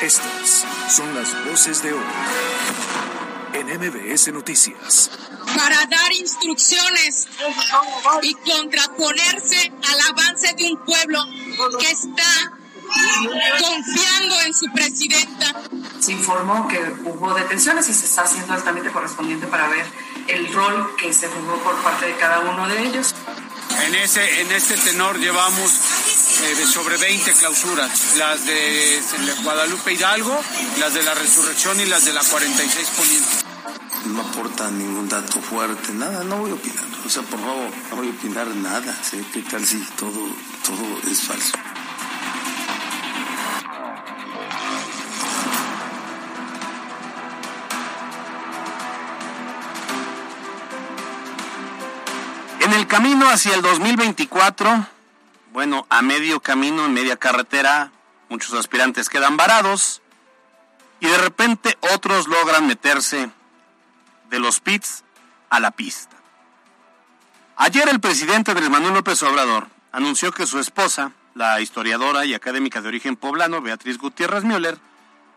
Estas son las voces de hoy en MBS Noticias. Para dar instrucciones y contraponerse al avance de un pueblo que está confiando en su presidenta. Se informó que hubo detenciones y se está haciendo el trámite correspondiente para ver el rol que se jugó por parte de cada uno de ellos. En, ese, en este tenor llevamos eh, sobre 20 clausuras, las de Guadalupe Hidalgo, las de la Resurrección y las de la 46 Poniente. No aporta ningún dato fuerte, nada, no voy a opinar. O sea, por favor, no voy a opinar nada. ¿sí? ¿Qué tal si todo, todo es falso? En el camino hacia el 2024, bueno, a medio camino, en media carretera, muchos aspirantes quedan varados y de repente otros logran meterse de los pits a la pista. Ayer el presidente del Manuel López Obrador anunció que su esposa, la historiadora y académica de origen poblano Beatriz Gutiérrez Müller,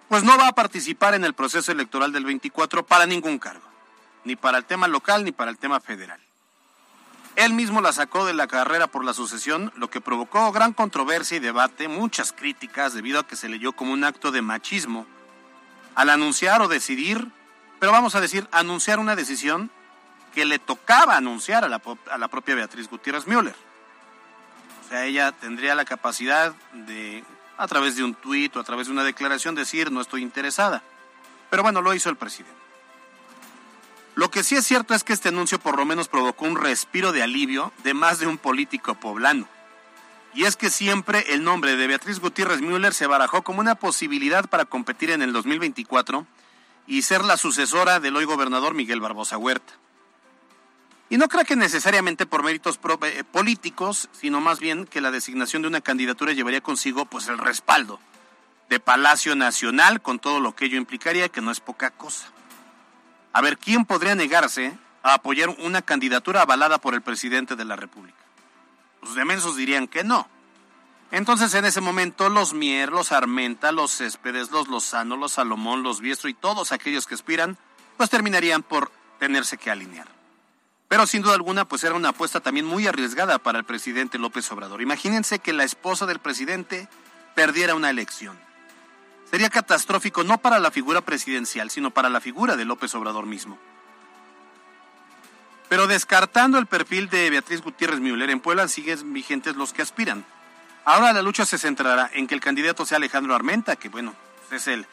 pues no va a participar en el proceso electoral del 24 para ningún cargo, ni para el tema local ni para el tema federal. Él mismo la sacó de la carrera por la sucesión, lo que provocó gran controversia y debate, muchas críticas debido a que se leyó como un acto de machismo al anunciar o decidir, pero vamos a decir, anunciar una decisión que le tocaba anunciar a la, a la propia Beatriz Gutiérrez Müller. O sea, ella tendría la capacidad de, a través de un tuit o a través de una declaración, decir no estoy interesada. Pero bueno, lo hizo el presidente. Lo que sí es cierto es que este anuncio por lo menos provocó un respiro de alivio de más de un político poblano. Y es que siempre el nombre de Beatriz Gutiérrez Müller se barajó como una posibilidad para competir en el 2024 y ser la sucesora del hoy gobernador Miguel Barbosa Huerta. Y no creo que necesariamente por méritos eh, políticos, sino más bien que la designación de una candidatura llevaría consigo pues el respaldo de Palacio Nacional con todo lo que ello implicaría, que no es poca cosa. A ver, ¿quién podría negarse a apoyar una candidatura avalada por el presidente de la República? Los demensos dirían que no. Entonces, en ese momento, los Mier, los Armenta, los Céspedes, los Lozano, los Salomón, los Biestro y todos aquellos que aspiran, pues terminarían por tenerse que alinear. Pero sin duda alguna, pues era una apuesta también muy arriesgada para el presidente López Obrador. Imagínense que la esposa del presidente perdiera una elección. Sería catastrófico no para la figura presidencial, sino para la figura de López Obrador mismo. Pero descartando el perfil de Beatriz Gutiérrez Müller, en Puebla siguen vigentes los que aspiran. Ahora la lucha se centrará en que el candidato sea Alejandro Armenta, que bueno, es el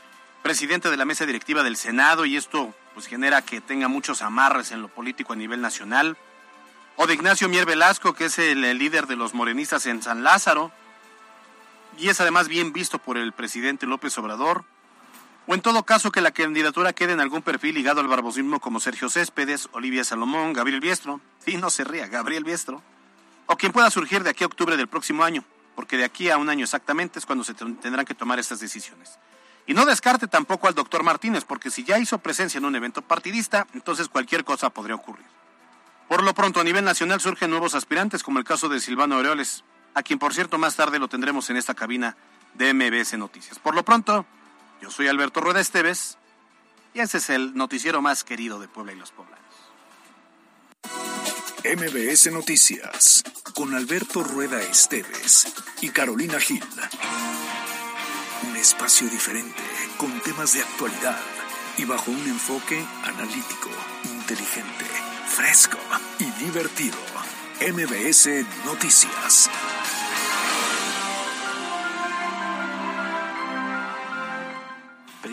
presidente de la mesa directiva del Senado y esto pues genera que tenga muchos amarres en lo político a nivel nacional. O de Ignacio Mier Velasco, que es el, líder de los morenistas en San Lázaro, y es además bien visto por el presidente López Obrador. O en todo caso que la candidatura quede en algún perfil ligado al barbosismo como Sergio Céspedes, Olivia Salomón, Gabriel Biestro. Sí, no se ría, Gabriel Biestro. O quien pueda surgir de aquí a octubre del próximo año, porque de aquí a un año exactamente es cuando se tendrán que tomar estas decisiones. Y no descarte tampoco al doctor Martínez, porque si ya hizo presencia en un evento partidista, entonces cualquier cosa podría ocurrir. Por lo pronto, a nivel nacional surgen nuevos aspirantes, como el caso de Silvano Aureoles, a quien por cierto más tarde lo tendremos en esta cabina de MBS Noticias. Por lo pronto, yo soy Alberto Rueda Esteves, y ese es el noticiero más querido de Puebla y los poblanos. MBS Noticias, con Alberto Rueda Esteves y Carolina Gil. Un espacio diferente, con temas de actualidad y bajo un enfoque analítico, inteligente, fresco y divertido. MBS Noticias.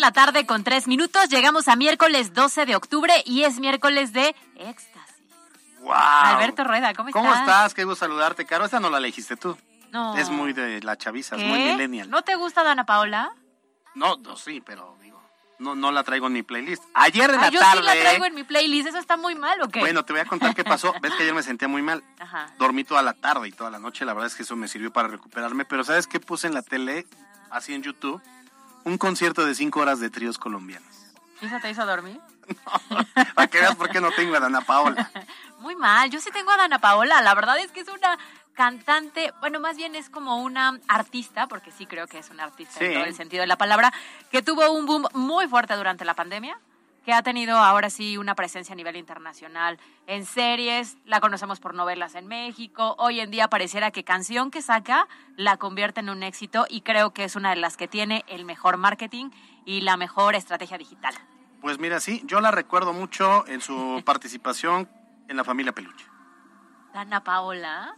la tarde con tres minutos. Llegamos a miércoles 12 de octubre y es miércoles de éxtasis. ¡Wow! Alberto Rueda, ¿cómo estás? ¿Cómo estás? Qué gusto saludarte, Caro. Esta no la elegiste tú. No. Es muy de la chaviza, es muy millennial. ¿No te gusta Dana Paola? No, no, sí, pero digo, no, no la traigo en mi playlist. Ayer en Ah, la yo tarde. sí la traigo en mi playlist. ¿Eso está muy mal o qué? Bueno, te voy a contar qué pasó. Ves que ayer me sentía muy mal. Ajá. Dormí toda la tarde y toda la noche. La verdad es que eso me sirvió para recuperarme. Pero ¿sabes qué puse en la tele, así en YouTube? Un concierto de cinco horas de tríos colombianos. ¿Y eso te hizo dormir? Para que veas por qué no tengo a Dana Paola. Muy mal. Yo sí tengo a Dana Paola. La verdad es que es una cantante, bueno, más bien es como una artista, porque sí creo que es una artista en todo el sentido de la palabra, que tuvo un boom muy fuerte durante la pandemia, que ha tenido ahora sí una presencia a nivel internacional en series, la conocemos por novelas en México, hoy en día pareciera que canción que saca la convierte en un éxito y creo que es una de las que tiene el mejor marketing y la mejor estrategia digital. Pues mira, sí, yo la recuerdo mucho en su participación en la familia Peluche. Dana Paola.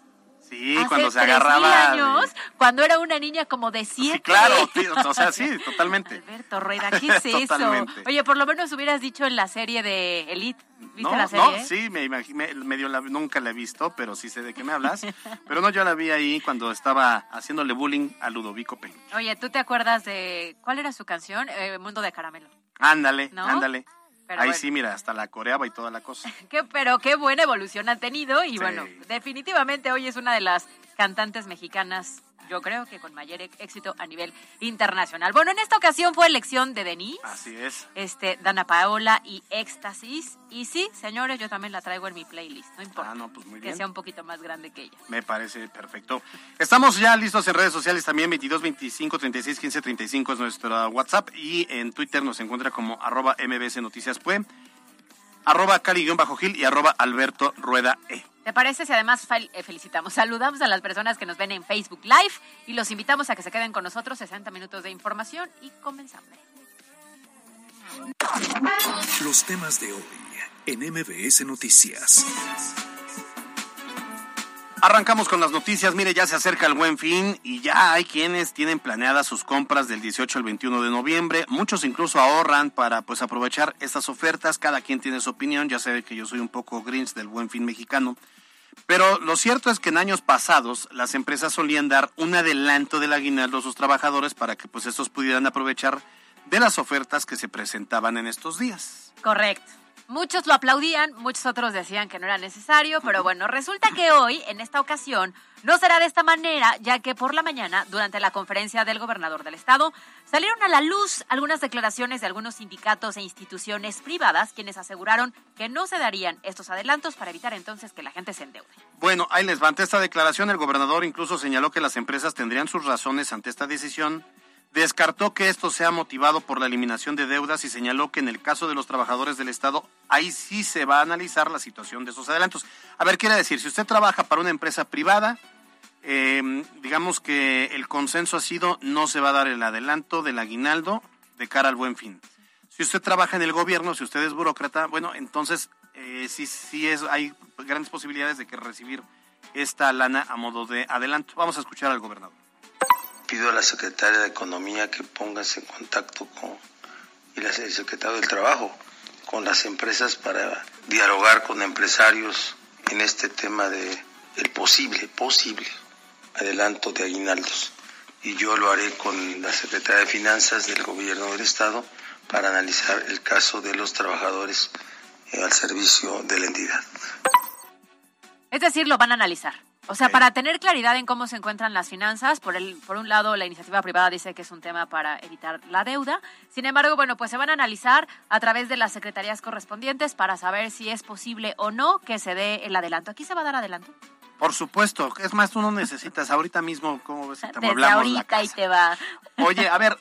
Sí, Hace cuando se 3.000 agarraba. de- años, cuando era una niña como de siete. Sí, claro, sí, o sea, sí, totalmente. Alberto Rueda, ¿qué es eso? Oye, por lo menos hubieras dicho en la serie de Elite. ¿Viste No, la serie? no, sí, me imaginé, medio la- nunca la he visto, pero sí sé de qué me hablas. Pero no, yo la vi ahí cuando estaba haciéndole bullying a Ludovico Peluche. Oye, ¿tú te acuerdas de cuál era su canción? Eh, Mundo de Caramelo. Ándale, ¿No? ándale. Pero ahí bueno. sí, mira, hasta la coreaba y toda la cosa. Qué, pero qué buena evolución han tenido y Sí. bueno, definitivamente hoy es una de las cantantes mexicanas, yo creo que con mayor e- éxito a nivel internacional. Bueno, en esta ocasión fue elección de Denise. Así es. este, Dana Paola y Éxtasis. Y sí, señores, yo también la traigo en mi playlist, no importa. Ah, no, pues muy que bien. sea un poquito más grande que ella. Me parece perfecto. Estamos ya listos en redes sociales también, 22 25 36 15 35 es nuestro WhatsApp y en Twitter nos encuentra como arroba mbs noticias pue, arroba cali-gil y arroba alberto rueda e. ¿Te parece si además eh, felicitamos, saludamos a las personas que nos ven en Facebook Live y los invitamos a que se queden con nosotros 60 minutos de información y comenzamos. Los temas de hoy en MBS Noticias. Arrancamos con las noticias. Mire, ya se acerca el buen fin y ya hay quienes tienen planeadas sus compras del 18 al 21 de noviembre. Muchos incluso ahorran para pues aprovechar estas ofertas. Cada quien tiene su opinión. Ya sabe que yo soy un poco grinch del buen fin mexicano. Pero lo cierto es que en años pasados las empresas solían dar un adelanto del aguinaldo a sus trabajadores para que pues estos pudieran aprovechar de las ofertas que se presentaban en estos días. Correcto. Muchos lo aplaudían, muchos otros decían que no era necesario, pero bueno, resulta que hoy, en esta ocasión, no será de esta manera, ya que por la mañana, durante la conferencia del gobernador del estado, salieron a la luz algunas declaraciones de algunos sindicatos e instituciones privadas, quienes aseguraron que no se darían estos adelantos para evitar entonces que la gente se endeude. Bueno, ahí les va. Ante esta declaración, el gobernador incluso señaló que las empresas tendrían sus razones ante esta decisión. Descartó que esto sea motivado por la eliminación de deudas y señaló que en el caso de los trabajadores del Estado, ahí sí se va a analizar la situación de esos adelantos. A ver, quiere decir, si usted trabaja para una empresa privada, eh, digamos que el consenso ha sido no se va a dar el adelanto del aguinaldo de cara al buen fin. Si usted trabaja en el gobierno, si usted es burócrata, bueno, entonces eh, sí, sí es, hay grandes posibilidades de que recibir esta lana a modo de adelanto. Vamos a escuchar al gobernador. Pido a la secretaria de Economía que póngase en contacto con y la el secretario del Trabajo con las empresas para dialogar con empresarios en este tema de el posible, posible adelanto de aguinaldos. Y yo lo haré con la secretaria de Finanzas del Gobierno del Estado para analizar el caso de los trabajadores eh, al servicio de la entidad. Es decir, lo van a analizar. O sea, para tener claridad en cómo se encuentran las finanzas, por, el, por un lado, la iniciativa privada dice que es un tema para evitar la deuda. Sin embargo, bueno, pues se van a analizar a través de las secretarías correspondientes para saber si es posible o no que se dé el adelanto. ¿Aquí se va a dar adelanto? Por supuesto, es más, tú no necesitas ahorita mismo, ¿cómo ves? Te Desde amueblamos la ahorita y casa. te va. Oye, a ver,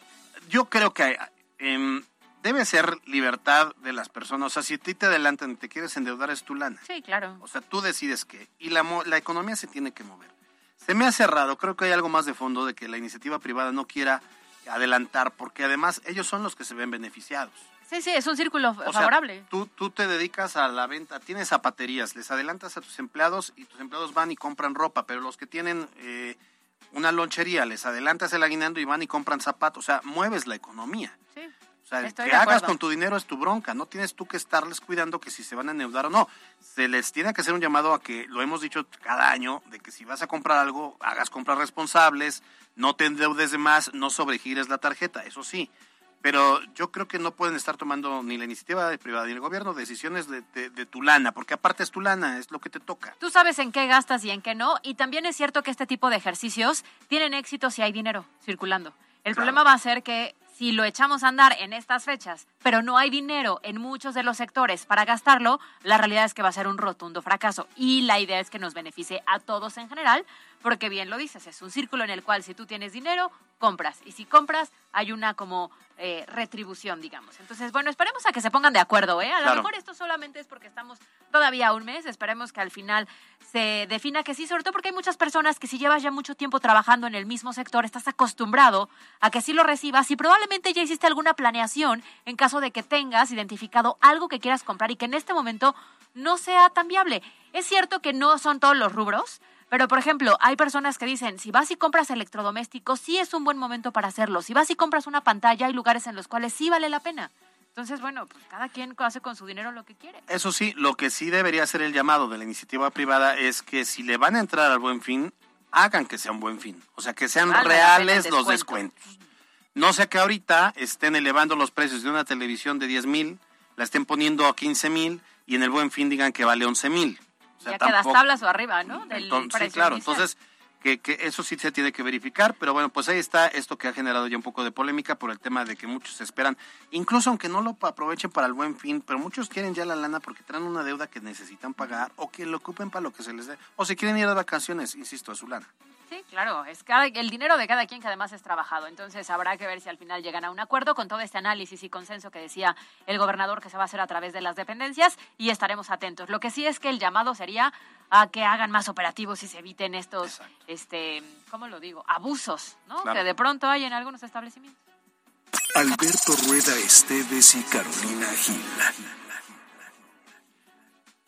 yo creo que em, debe ser libertad de las personas. O sea, si a ti te adelantan y te quieres endeudar, es tu lana. Sí, claro. O sea, tú decides qué. Y la, la economía se tiene que mover. Se me hace raro, creo que hay algo más de fondo de que la iniciativa privada no quiera adelantar, porque además ellos son los que se ven beneficiados. Sí, sí, es un círculo O sea, favorable. tú, tú te dedicas a la venta, tienes zapaterías, les adelantas a tus empleados y tus empleados van y compran ropa, pero los que tienen eh, una lonchería, les adelantas el aguinaldo y van y compran zapatos. O sea, mueves la economía. O sea, Estoy que hagas con tu dinero es tu bronca. No tienes tú que estarles cuidando que si se van a endeudar o no. Se les tiene que hacer un llamado a que, lo hemos dicho cada año, de que si vas a comprar algo, hagas compras responsables, no te endeudes de más, no sobregires la tarjeta, eso sí. Pero yo creo que no pueden estar tomando ni la iniciativa privada ni el gobierno decisiones de, de- de tu lana, porque aparte es tu lana, es lo que te toca. Tú sabes en qué gastas y en qué no. Y también es cierto que este tipo de ejercicios tienen éxito si hay dinero circulando. El Claro. problema va a ser que si lo echamos a andar en estas fechas, pero no hay dinero en muchos de los sectores para gastarlo, la realidad es que va a ser un rotundo fracaso. Y la idea es que nos beneficie a todos en general, porque bien lo dices, es un círculo en el cual si tú tienes dinero, compras. Y si compras, hay una como eh, retribución, digamos. Entonces, bueno, esperemos a que se pongan de acuerdo, ¿eh? A lo mejor esto solamente es porque estamos todavía un mes. Esperemos que al final se defina que sí, sobre todo porque hay muchas personas que si llevas ya mucho tiempo trabajando en el mismo sector, estás acostumbrado a que sí lo recibas y probablemente ya hiciste alguna planeación en caso de que tengas identificado algo que quieras comprar y que en este momento no sea tan viable. Es cierto que no son todos los rubros, pero, por ejemplo, hay personas que dicen, si vas y compras electrodomésticos, sí es un buen momento para hacerlo. Si vas y compras una pantalla, hay lugares en los cuales sí vale la pena. Entonces, bueno, pues cada quien hace con su dinero lo que quiere. Eso sí, lo que sí debería ser el llamado de la iniciativa privada es que si le van a entrar al buen fin, hagan que sea un buen fin. O sea, que sean reales los descuento. descuentos. No sea que ahorita estén elevando los precios de una televisión de 10 mil, la estén poniendo a 15 mil y en el buen fin digan que vale 11 mil. O sea, ya quedas tampoco- tablas o arriba, ¿no? Del Entonces, sí, claro. inicial. Entonces, que, que eso sí se tiene que verificar, pero bueno, pues ahí está esto que ha generado ya un poco de polémica por el tema de que muchos esperan, incluso aunque no lo aprovechen para el buen fin, pero muchos quieren ya la lana porque traen una deuda que necesitan pagar o que lo ocupen para lo que se les dé, o se quieren ir de vacaciones, insisto, a su lana. Sí, claro, es cada, el dinero de cada quien que además es trabajado. Entonces habrá que ver si al final llegan a un acuerdo con todo este análisis y consenso que decía el gobernador que se va a hacer a través de las dependencias y estaremos atentos. Lo que sí es que el llamado sería a que hagan más operativos y se eviten estos, Exacto. este, ¿cómo lo digo? Abusos, ¿no? Claro. Que de pronto hay en algunos establecimientos. Alberto Rueda Esteves y Carolina Gil.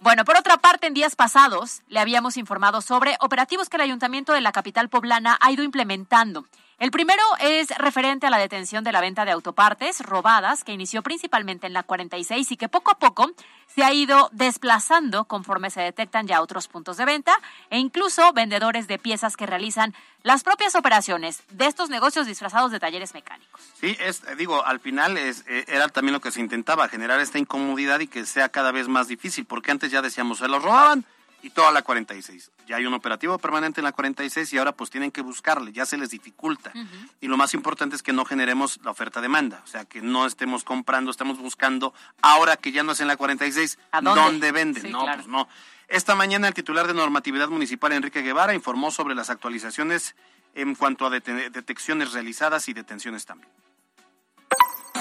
Bueno, por otra parte, en días pasados le habíamos informado sobre operativos que el ayuntamiento de la capital poblana ha ido implementando. El primero es referente a la detención de la venta de autopartes robadas, que inició principalmente en la 46 y que poco a poco se ha ido desplazando conforme se detectan ya otros puntos de venta e incluso vendedores de piezas que realizan las propias operaciones de estos negocios disfrazados de talleres mecánicos. Sí, es, eh, digo, al final es, eh, era también lo que se intentaba, generar esta incomodidad y que sea cada vez más difícil, porque antes ya decíamos, se los robaban y toda la 46. Ya hay un operativo permanente en la 46 y ahora pues tienen que buscarle, ya se les dificulta. Y lo más importante es que no generemos la oferta-demanda, o sea, que no estemos comprando, estamos buscando, ahora que ya no es en la 46, ¿A dónde? venden? Sí, no, claro. pues no. Esta mañana el titular de normatividad municipal, Enrique Guevara, informó sobre las actualizaciones en cuanto a dete- detecciones realizadas y detenciones también.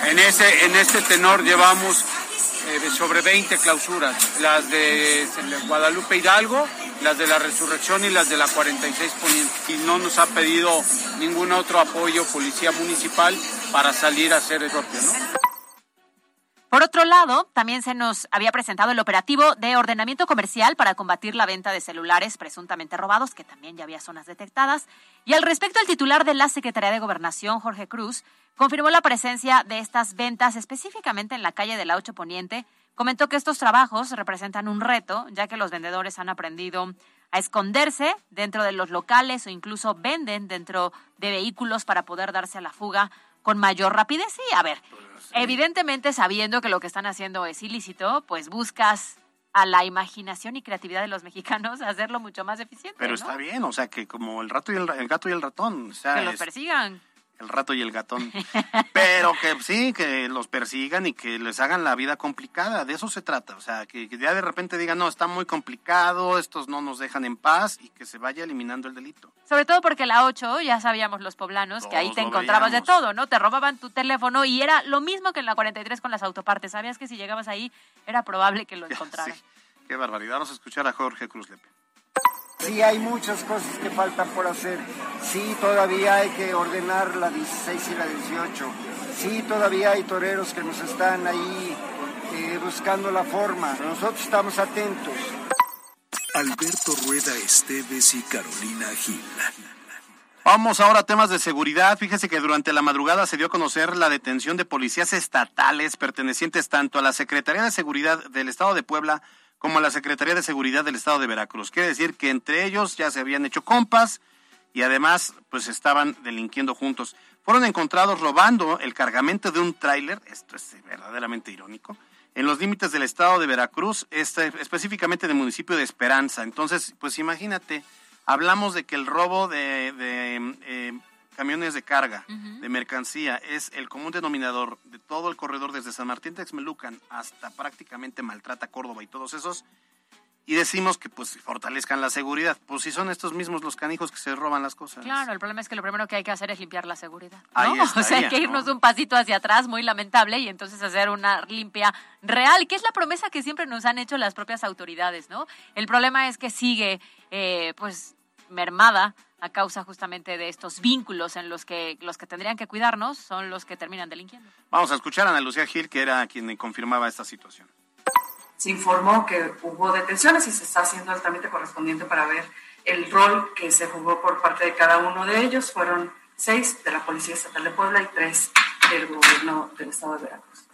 En este, en este tenor llevamos eh, sobre 20 clausuras, las de Guadalupe Hidalgo, las de la Resurrección y las de la 46 Poniente. Y no nos ha pedido ningún otro apoyo policía municipal para salir a hacer el propio, ¿no? Por otro lado, también se nos había presentado el operativo de ordenamiento comercial para combatir la venta de celulares presuntamente robados, que también ya había zonas detectadas. Y al respecto, el titular de la Secretaría de Gobernación, Jorge Cruz, confirmó la presencia de estas ventas específicamente en la calle de la 8 Poniente. Comentó que estos trabajos representan un reto, ya que los vendedores han aprendido a esconderse dentro de los locales o incluso venden dentro de vehículos para poder darse a la fuga con mayor rapidez. Sí, a ver, evidentemente sabiendo que lo que están haciendo es ilícito, pues buscas a la imaginación y creatividad de los mexicanos hacerlo mucho más eficiente. Pero ¿no? está bien, o sea, que como el, rato y el, el gato y el ratón, o sea, Que los persigan. El rato y el gatón. Pero que sí, que los persigan y que les hagan la vida complicada, de eso se trata. O sea, que, que ya de repente digan, no, está muy complicado, estos no nos dejan en paz y que se vaya eliminando el delito. Sobre todo porque la 8, ya sabíamos los poblanos, que ahí te encontrabas de todo, ¿no? Te robaban tu teléfono y era lo mismo que en la 43 con las autopartes. Sabías que si llegabas ahí era probable que lo encontraran. Sí, qué barbaridad. Vamos a escuchar a Jorge Cruz Lepe. Sí, hay muchas cosas que faltan por hacer. Sí, todavía hay que ordenar la 16 y la 18. Sí, todavía hay toreros que nos están ahí eh, buscando la forma. Nosotros estamos atentos. Alberto Rueda Esteves y Carolina Gil. Vamos ahora a temas de seguridad. Fíjese que durante la madrugada se dio a conocer la detención de policías estatales pertenecientes tanto a la Secretaría de Seguridad del Estado de Puebla como la Secretaría de Seguridad del Estado de Veracruz. Quiere decir que entre ellos ya se habían hecho compas y además pues estaban delinquiendo juntos. Fueron encontrados robando el cargamento de un tráiler, esto es verdaderamente irónico, en los límites del Estado de Veracruz, este, específicamente del municipio de Esperanza. Entonces, pues imagínate hablamos de que el robo de, eh, camiones de carga, de mercancía, es el común denominador de todo el corredor desde San Martín de Texmelucan hasta prácticamente Maltrata, Córdoba y todos esos, y decimos que pues fortalezcan la seguridad. Pues si son estos mismos los canijos que se roban las cosas. Claro, el problema es que lo primero que hay que hacer es limpiar la seguridad. ¿no? o sea, hay que irnos un pasito hacia atrás, muy lamentable, y entonces hacer una limpia real, que es la promesa que siempre nos han hecho las propias autoridades, ¿no? El problema es que sigue, eh, pues mermada a causa justamente de estos vínculos en los que los que tendrían que cuidarnos son los que terminan delinquiendo. Vamos a escuchar a Ana Lucía Gil, que era quien confirmaba esta situación. Se informó que hubo detenciones y se está haciendo el trámite correspondiente para ver el rol que se jugó por parte de cada uno de ellos. Fueron seis de la Policía Estatal de Puebla y tres del gobierno del Estado de Veracruz.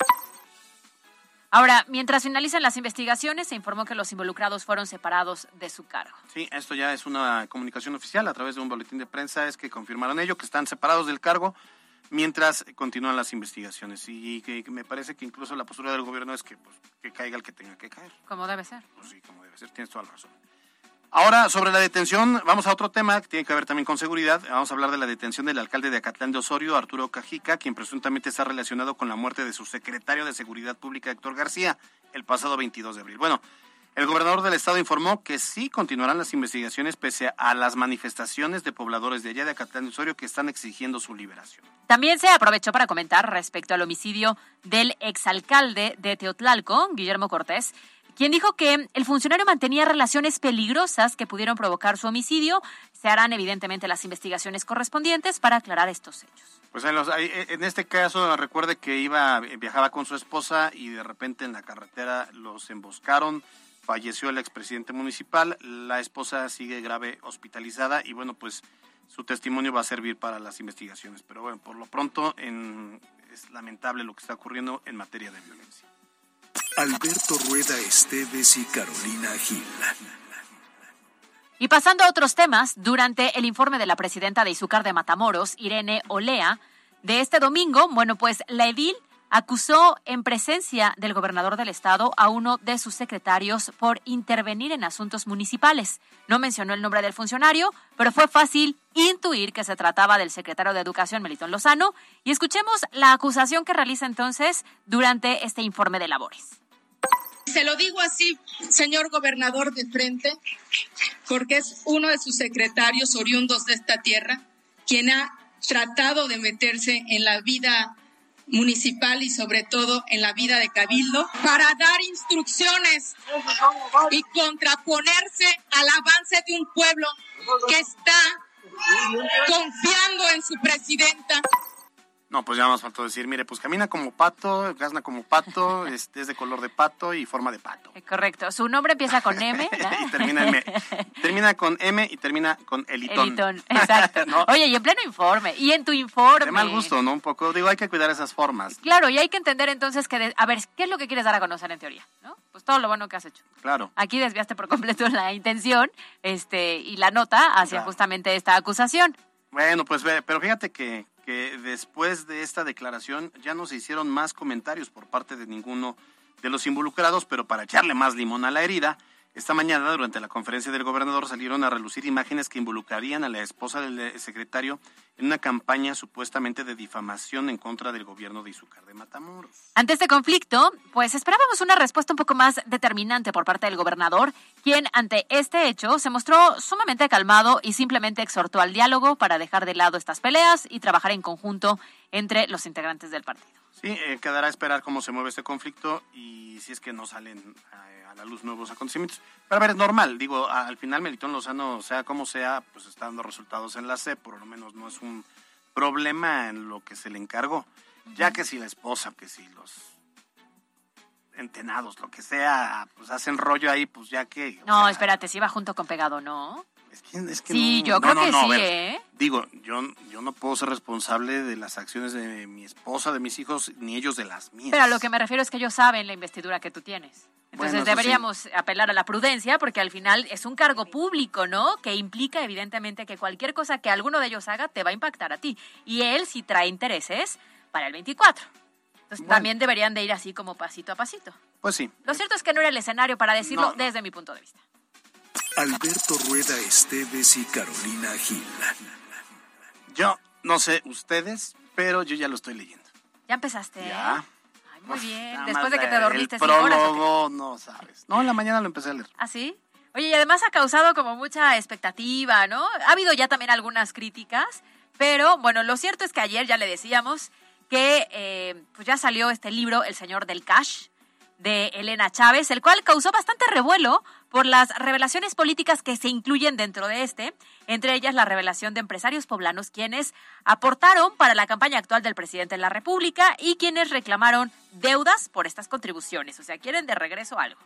Ahora, mientras finalizan las investigaciones, se informó que los involucrados fueron separados de su cargo. Sí, esto ya es una comunicación oficial a través de un boletín de prensa, es que confirmaron ello, que están separados del cargo mientras continúan las investigaciones. Y que, me parece que incluso la postura del gobierno es que, pues, que caiga el que tenga que caer. Como debe ser. Pues sí, como debe ser, tienes toda la razón. Ahora, sobre la detención, vamos a otro tema que tiene que ver también con seguridad. Vamos a hablar de la detención del alcalde de Acatlán de Osorio, Arturo Cajica, quien presuntamente está relacionado con la muerte de su secretario de Seguridad Pública, Héctor García, el pasado 22 de abril. Bueno, el gobernador del estado informó que sí continuarán las investigaciones pese a las manifestaciones de pobladores de allá de Acatlán de Osorio que están exigiendo su liberación. También se aprovechó para comentar respecto al homicidio del exalcalde de Teotlalco, Guillermo Cortés, quien dijo que el funcionario mantenía relaciones peligrosas que pudieron provocar su homicidio. Se harán evidentemente las investigaciones correspondientes para aclarar estos hechos. Pues en, este caso recuerde que iba viajaba con su esposa y de repente en la carretera los emboscaron. Falleció el expresidente municipal, la esposa sigue grave hospitalizada y bueno, pues su testimonio va a servir para las investigaciones. Pero bueno, por lo pronto es lamentable lo que está ocurriendo en materia de violencia. Alberto Rueda Esteves y Carolina Gil. Y pasando a otros temas, durante el informe de la presidenta de Izúcar de Matamoros, Irene Olea, de este domingo, bueno, pues la edil acusó en presencia del gobernador del estado a uno de sus secretarios por intervenir en asuntos municipales. No mencionó el nombre del funcionario, pero fue fácil intuir que se trataba del secretario de Educación, Melitón Lozano, y escuchemos la acusación que realiza entonces durante este informe de labores. Se lo digo así, señor gobernador de frente, porque es uno de sus secretarios oriundos de esta tierra quien ha tratado de meterse en la vida municipal y sobre todo en la vida de Cabildo para dar instrucciones y contraponerse al avance de un pueblo que está confiando en su presidenta no, pues ya más faltó decir, mire, pues camina como pato, gasna como pato, este, es de color de pato y forma de pato. Eh, correcto. Su nombre empieza con M. y termina, M. termina con M y termina con elitón. Elitón, exacto. Oye, y en pleno informe, y en tu informe. De mal gusto, ¿no? Un poco, digo, hay que cuidar esas formas. Claro, y hay que entender entonces que, a ver, ¿qué es lo que quieres dar a conocer en teoría? ¿No? Pues todo lo bueno que has hecho. Claro. Aquí desviaste por completo la intención este, y la nota hacia justamente esta acusación. Bueno, pues pero fíjate que, que después de esta declaración ya no se hicieron más comentarios por parte de ninguno de los involucrados, pero para echarle más limón a la herida, esta mañana, durante la conferencia del gobernador, salieron a relucir imágenes que involucrarían a la esposa del secretario en una campaña supuestamente de difamación en contra del gobierno de Izúcar de Matamoros. Ante este conflicto, pues esperábamos una respuesta un poco más determinante por parte del gobernador, quien ante este hecho se mostró sumamente calmado y simplemente exhortó al diálogo para dejar de lado estas peleas y trabajar en conjunto entre los integrantes del partido. Sí, eh, quedará a esperar cómo se mueve este conflicto y si es que no salen a, la luz nuevos acontecimientos. Pero a ver, es normal, digo, al final Melitón Lozano, sea como sea, pues está dando resultados en la C, por lo menos no es un problema en lo que se le encargó. Ya que si la esposa, que si los entenados, lo que sea, pues hacen rollo ahí, pues ya que... No, espérate, si va junto con pegado, ¿no? Es que, es que Sí, no- yo creo no, que no, sí, ver, ¿eh? Digo, yo, yo no puedo ser responsable de las acciones de mi esposa, de mis hijos, ni ellos de las mías. Pero a lo que me refiero es que ellos saben la investidura que tú tienes. Entonces Bueno, eso sí. deberíamos apelar a la prudencia porque al final es un cargo público, ¿no? Que implica evidentemente que cualquier cosa que alguno de ellos haga te va a impactar a ti. Y él sí trae intereses para el 24. Entonces Bueno. también deberían de ir así como pasito a pasito. Pues sí. Lo cierto es que no era el escenario para decirlo No. desde mi punto de vista. Alberto Rueda Esteves y Carolina Gil. Yo no sé ustedes, pero yo ya lo estoy leyendo. ¿Ya empezaste? ¿eh? Ya. Ay, muy bien. Nada Después de que te el dormiste horas. ¿o qué? prólogo, no sabes. No, en la mañana lo empecé a leer. ¿Ah, sí? Oye, y además ha causado como mucha expectativa, ¿no? Ha habido ya también algunas críticas, pero bueno, lo cierto es que ayer ya le decíamos que eh, pues ya salió este libro, El Señor del Cash, de Elena Chávez, el cual causó bastante revuelo por las revelaciones políticas que se incluyen dentro de este, entre ellas la revelación de empresarios poblanos quienes aportaron para la campaña actual del presidente de la República y quienes reclamaron deudas por estas contribuciones, o sea, quieren de regreso algo.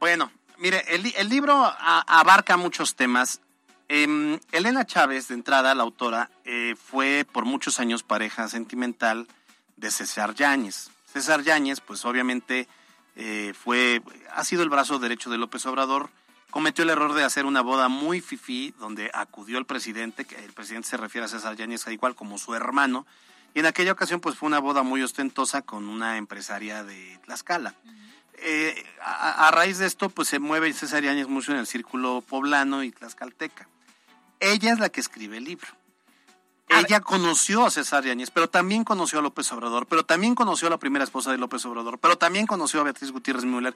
Bueno, mire, el, li- el libro abarca muchos temas. Em, Elena Chávez, de entrada, la autora, eh, fue por muchos años pareja sentimental de César Yáñez. César Yáñez, pues obviamente eh, fue, ha sido el brazo derecho de López Obrador. Cometió el error de hacer una boda muy fifí, donde acudió el presidente, que el presidente se refiere a César Yáñez igual como su hermano. Y en aquella ocasión, pues fue una boda muy ostentosa con una empresaria de Tlaxcala. Eh, a, a raíz de esto, pues se mueve César Yáñez mucho en el círculo poblano y tlaxcalteca. Ella es la que escribe el libro. Ella conoció a César Yáñez, pero también conoció a López Obrador, pero también conoció a la primera esposa de López Obrador, pero también conoció a Beatriz Gutiérrez Müller,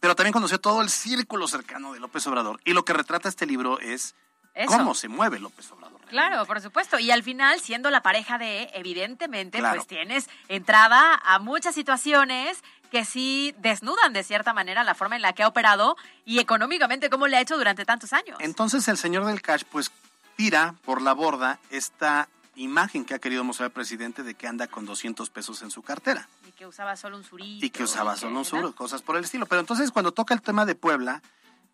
pero también conoció todo el círculo cercano de López Obrador. Y lo que retrata este libro es Eso. cómo se mueve López Obrador. Claro, por supuesto. Y al final, siendo la pareja de, evidentemente, Claro. pues tienes entrada a muchas situaciones que sí desnudan de cierta manera la forma en la que ha operado y económicamente cómo le ha hecho durante tantos años. Entonces el señor del cash pues tira por la borda esta imagen que ha querido mostrar el presidente de que anda con 200 pesos en su cartera Y que usaba solo un surito. y que usaba solo un ¿no? seguro, cosas por el estilo. Pero entonces cuando toca el tema de Puebla,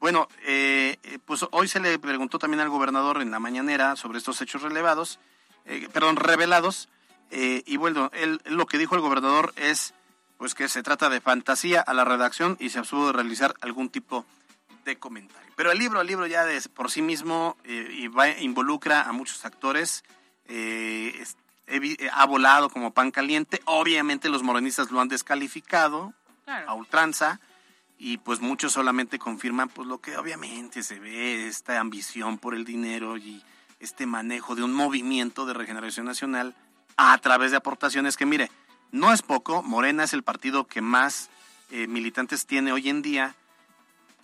bueno, eh, eh, pues hoy se le preguntó también al gobernador en la mañanera sobre estos hechos relevados, eh, perdón, revelados, eh, y bueno, él, lo que dijo el gobernador es pues que se trata de fantasía a la redacción y se abstuvo de realizar algún tipo de comentario. Pero el libro, el libro ya de, por sí mismo eh, y va- involucra a muchos actores, eh, es- eh, ha volado como pan caliente, obviamente los morenistas lo han descalificado Claro. a ultranza y pues muchos solamente confirman pues lo que obviamente se ve, esta ambición por el dinero y este manejo de un movimiento de regeneración nacional a través de aportaciones que mire, no es poco, Morena es el partido que más eh, militantes tiene hoy en día.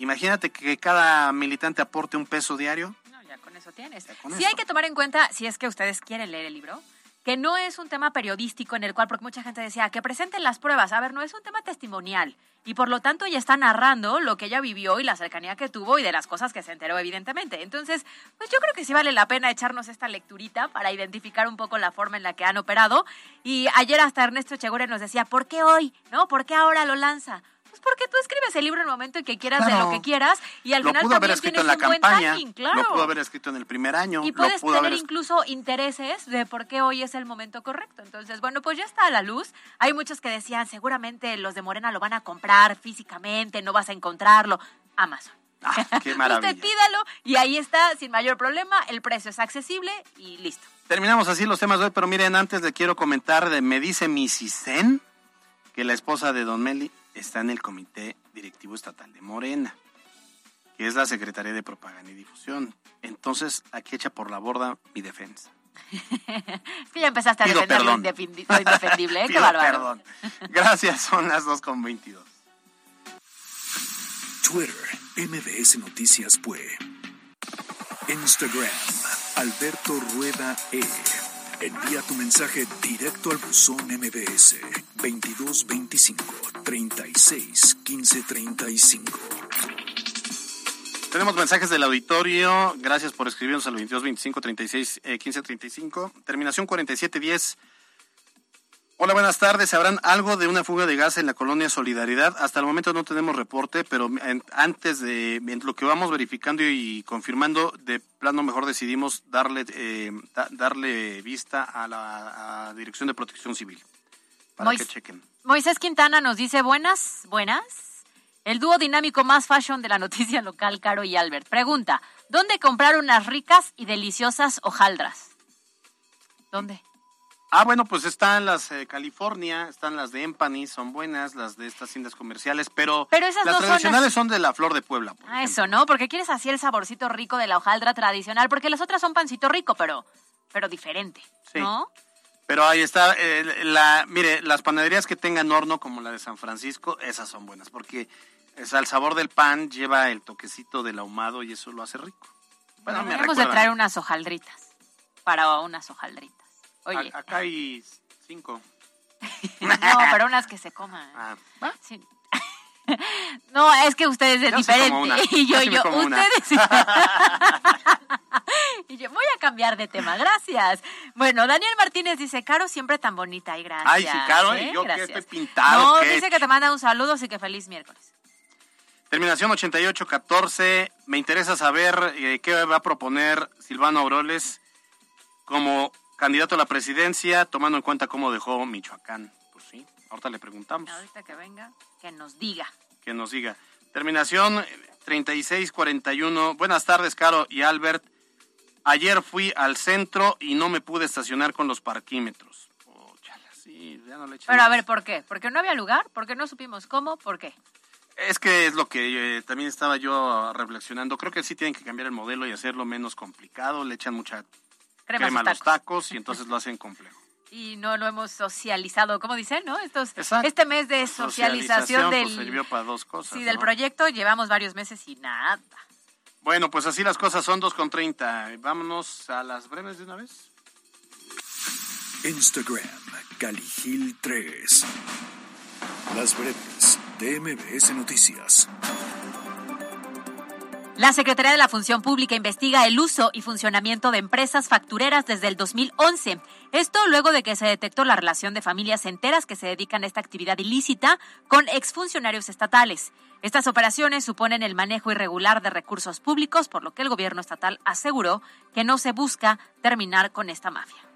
Imagínate que cada militante aporte un peso diario. No, ya con eso tienes. Con sí eso. hay que tomar en cuenta, si es que ustedes quieren leer el libro, que no es un tema periodístico en el cual, porque mucha gente decía, que presenten las pruebas. A ver, no es un tema testimonial. Y por lo tanto ella está narrando lo que ella vivió y la cercanía que tuvo y de las cosas que se enteró, evidentemente. Entonces, pues yo creo que sí vale la pena echarnos esta lecturita para identificar un poco la forma en la que han operado. Y ayer hasta Ernesto Chegure nos decía, ¿por qué hoy? ¿No? ¿Por qué ahora lo lanza? Pues porque tú escribes el libro en el momento en que quieras de lo que quieras y al lo final pudo haber también escrito en tienes la un buen campaña, timing, claro. lo pudo haber escrito en el primer año, Y puedes tener haber es- incluso intereses de por qué hoy es el momento correcto. Entonces, bueno, pues ya está a la luz. Hay muchos que decían, seguramente los de Morena lo van a comprar físicamente, no vas a encontrarlo. Amazon. Ah, qué maravilla. Usted pídalo y ahí está, sin mayor problema. El precio es accesible y listo. Terminamos así los temas de hoy, pero miren, antes le quiero comentar de me dice Misicen que la esposa de Don Meli está en el Comité Directivo Estatal de Morena, que es la Secretaría de Propaganda y Difusión. Entonces, aquí echa por la borda mi defensa. Es que ya empezaste a Pido defender lo, perdón. indefendi- lo indefendible, ¿eh? Qué Pido bárbaro. perdón. Gracias, son las 2.22. Twitter, MBS Noticias Pue. Instagram, Alberto Rueda E. Envía tu mensaje directo al buzón MBS 2225 36 15 35. Tenemos mensajes del auditorio. Gracias por escribirnos al 22 25 36 eh, 15 35. Terminación 47 10. Hola, buenas tardes. ¿Sabrán algo de una fuga de gas en la colonia Solidaridad? Hasta el momento no tenemos reporte, pero en- antes de en lo que vamos verificando y confirmando, de plano mejor decidimos darle eh, da- darle vista a la a Dirección de Protección Civil para Mois- que chequen. Moisés Quintana nos dice buenas, buenas. El dúo dinámico más fashion de la noticia local, Caro y Albert. Pregunta, ¿dónde comprar unas ricas y deliciosas hojaldras? ¿Dónde? Ah, bueno, pues están las de California, están las de Empany, son buenas, las de estas tiendas comerciales, pero, Pero esas las son tradicionales las- son de la Flor de Puebla. por Ah, eso, ¿no? Porque quieres así el saborcito rico de la hojaldra tradicional, porque las otras son pancito rico, pero, pero diferente, Sí. ¿no? Pero ahí está, eh, la, mire, las panaderías que tengan horno como la de San Francisco, esas son buenas, porque es al sabor del pan lleva el toquecito del ahumado y eso lo hace rico. Bueno, me Deberíamos de traer unas hojaldritas, para unas hojaldritas. Oye, A- acá hay cinco. no, pero unas que se coman. Ah, Sí. No, es que ustedes es Yo diferente. Y yo, Yo yo, ustedes. y yo voy a cambiar de tema, gracias. Bueno, Daniel Martínez dice, Caro, siempre tan bonita y gracias. Ay, sí, Caro, ¿eh? y yo que Gracias. estoy pintado. No, dice que te manda un saludo y que feliz miércoles. Terminación 8814. Me interesa saber eh, qué va a proponer Silvano Auroles como candidato a la presidencia, tomando en cuenta cómo dejó Michoacán. Pues sí, ahorita le preguntamos. Ahorita que venga, que nos diga. que nos diga. Terminación eh, 3641. Buenas tardes, Caro y Albert. Ayer fui al centro y no me pude estacionar con los parquímetros. Oh, chala, sí, ya no le Pero a ver, ¿por qué? ¿Porque no había lugar? ¿Porque no supimos cómo? ¿Por qué? Es que es lo que eh, también estaba yo reflexionando. Creo que sí tienen que cambiar el modelo y hacerlo menos complicado. Le echan mucha Crema los tacos. tacos y entonces lo hacen complejo. Y no lo hemos socializado, ¿cómo dicen, no? Estos, Exacto. este mes de socialización, del, pues, sirvió para dos cosas. sí, del ¿no? proyecto llevamos varios meses y nada. Bueno, pues así las cosas son 2 con 30. Vámonos a las breves de una vez. Instagram, Caligil 3. Las breves de MBS Noticias. La Secretaría de la Función Pública investiga el uso y funcionamiento de empresas factureras desde el 2011. Esto luego de que se detectó la relación de familias enteras que se dedican a esta actividad ilícita con exfuncionarios estatales. Estas operaciones suponen el manejo irregular de recursos públicos, por lo que el gobierno estatal aseguró que no se busca terminar con esta mafia.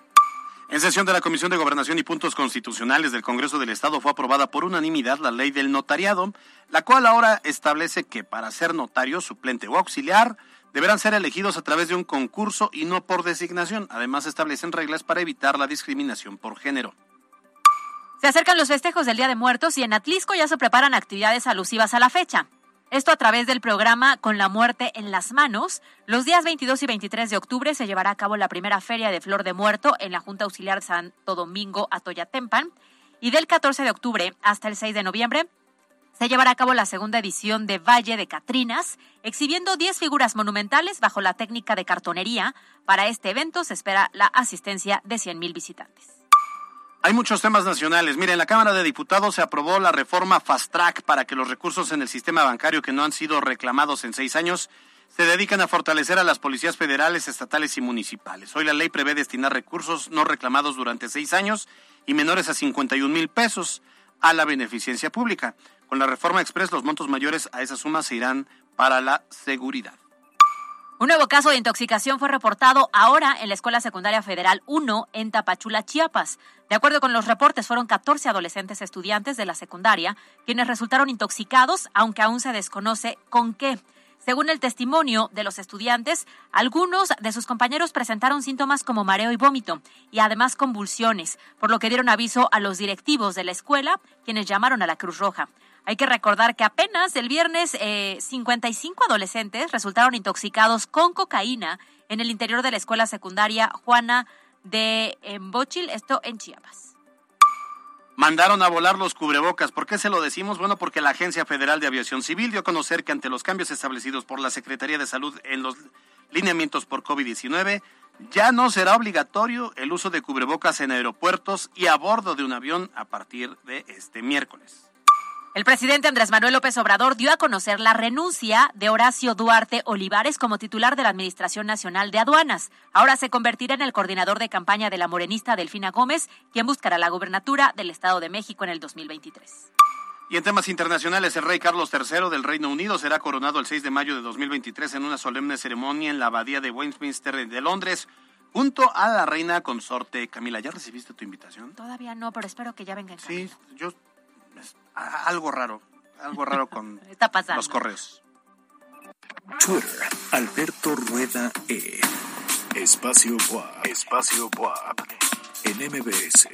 En sesión de la Comisión de Gobernación y Puntos Constitucionales del Congreso del Estado fue aprobada por unanimidad la ley del notariado, la cual ahora establece que para ser notario, suplente o auxiliar deberán ser elegidos a través de un concurso y no por designación. Además, establecen reglas para evitar la discriminación por género. Se acercan los festejos del Día de Muertos y en Atlisco ya se preparan actividades alusivas a la fecha. Esto a través del programa Con la muerte en las manos. Los días 22 y 23 de octubre se llevará a cabo la primera feria de Flor de Muerto en la Junta Auxiliar Santo Domingo Atoyatempan. Y del 14 de octubre hasta el 6 de noviembre se llevará a cabo la segunda edición de Valle de Catrinas, exhibiendo 10 figuras monumentales bajo la técnica de cartonería. Para este evento se espera la asistencia de 100.000 visitantes. Hay muchos temas nacionales. Mire, en la Cámara de Diputados se aprobó la reforma Fast Track para que los recursos en el sistema bancario que no han sido reclamados en seis años se dedican a fortalecer a las policías federales, estatales y municipales. Hoy la ley prevé destinar recursos no reclamados durante seis años y menores a 51 mil pesos a la beneficencia pública. Con la reforma express, los montos mayores a esa suma se irán para la seguridad. Un nuevo caso de intoxicación fue reportado ahora en la Escuela Secundaria Federal 1 en Tapachula, Chiapas. De acuerdo con los reportes, fueron 14 adolescentes estudiantes de la secundaria quienes resultaron intoxicados, aunque aún se desconoce con qué. Según el testimonio de los estudiantes, algunos de sus compañeros presentaron síntomas como mareo y vómito y además convulsiones, por lo que dieron aviso a los directivos de la escuela, quienes llamaron a la Cruz Roja. Hay que recordar que apenas el viernes eh, 55 adolescentes resultaron intoxicados con cocaína en el interior de la escuela secundaria Juana de Embochil, esto en Chiapas. Mandaron a volar los cubrebocas. ¿Por qué se lo decimos? Bueno, porque la Agencia Federal de Aviación Civil dio a conocer que ante los cambios establecidos por la Secretaría de Salud en los lineamientos por COVID-19, ya no será obligatorio el uso de cubrebocas en aeropuertos y a bordo de un avión a partir de este miércoles. El presidente Andrés Manuel López Obrador dio a conocer la renuncia de Horacio Duarte Olivares como titular de la Administración Nacional de Aduanas. Ahora se convertirá en el coordinador de campaña de la morenista Delfina Gómez, quien buscará la gubernatura del Estado de México en el 2023. Y en temas internacionales, el rey Carlos III del Reino Unido será coronado el 6 de mayo de 2023 en una solemne ceremonia en la abadía de Westminster de Londres, junto a la reina consorte Camila. ¿Ya recibiste tu invitación? Todavía no, pero espero que ya vengan. Sí, yo algo raro, algo raro con los correos. Twitter, Alberto Rueda E. Espacio WAP. Espacio WAP. En MBS.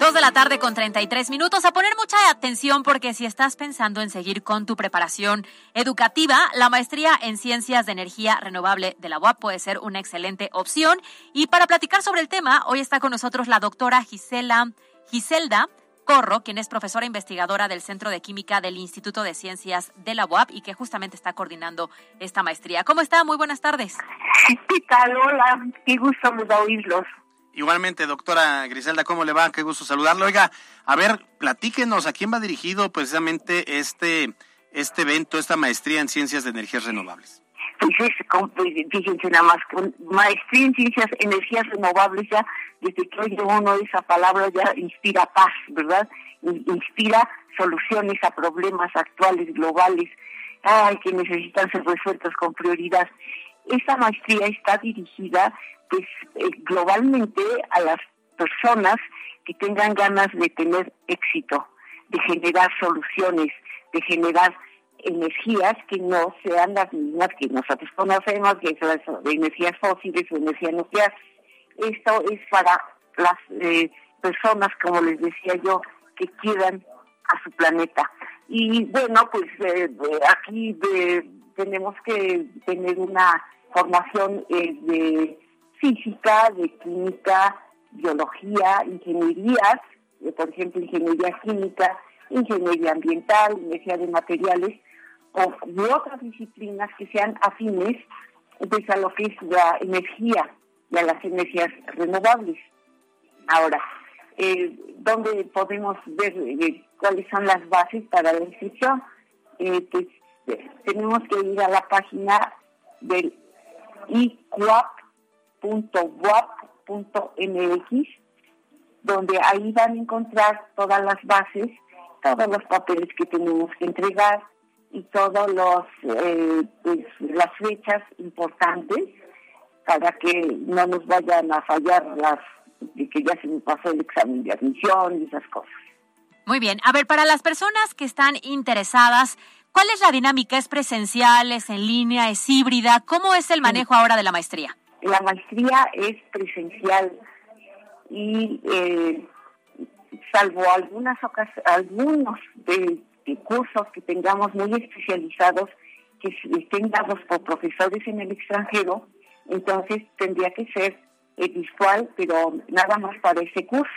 Dos de la tarde con 33 minutos. A poner mucha atención porque si estás pensando en seguir con tu preparación educativa, la maestría en Ciencias de Energía Renovable de la UAP puede ser una excelente opción. Y para platicar sobre el tema, hoy está con nosotros la doctora Gisela, Giselda Corro, quien es profesora investigadora del Centro de Química del Instituto de Ciencias de la UAP y que justamente está coordinando esta maestría. ¿Cómo está? Muy buenas tardes. ¿Qué tal? Hola, qué gusto da oírlos. Igualmente, doctora Griselda, ¿cómo le va? Qué gusto saludarlo. Oiga, a ver, platíquenos, ¿a quién va dirigido precisamente este, este evento, esta maestría en Ciencias de Energías Renovables? Pues fíjense nada más, maestría en Ciencias Energías Renovables ya desde que oye uno esa palabra ya inspira paz, ¿verdad? Inspira soluciones a problemas actuales, globales, ay, que necesitan ser resueltos con prioridad. Esta maestría está dirigida, pues, eh, globalmente a las personas que tengan ganas de tener éxito, de generar soluciones, de generar energías que no sean las mismas que nosotros conocemos, que son de energías fósiles o energía nuclear, esto es para las eh, personas, como les decía yo, que quieran a su planeta. Y bueno, pues eh, aquí tenemos que tener una formación eh, de física, de química, biología, ingenierías, por ejemplo, ingeniería química, ingeniería ambiental, ingeniería de materiales, o de otras disciplinas que sean afines pues, a lo que es la energía y a las energías renovables. Ahora, eh, ¿dónde podemos ver eh, cuáles son las bases para la inscripción? Eh, pues tenemos que ir a la página del icuap.wap.mx, donde ahí van a encontrar todas las bases, todos los papeles que tenemos que entregar y todos los pues, las fechas importantes para que no nos vayan a fallar las de que ya se me pasó el examen de admisión y esas cosas. Muy bien. A ver, para las personas que están interesadas, ¿cuál es la dinámica? ¿Es presencial? ¿Es en línea? ¿Es híbrida? ¿Cómo es el manejo ahora de la maestría? La maestría es presencial y eh, salvo algunas algunos de, de cursos que tengamos muy especializados que estén dados por profesores en el extranjero, entonces tendría que ser eh, visual, pero nada más para ese curso.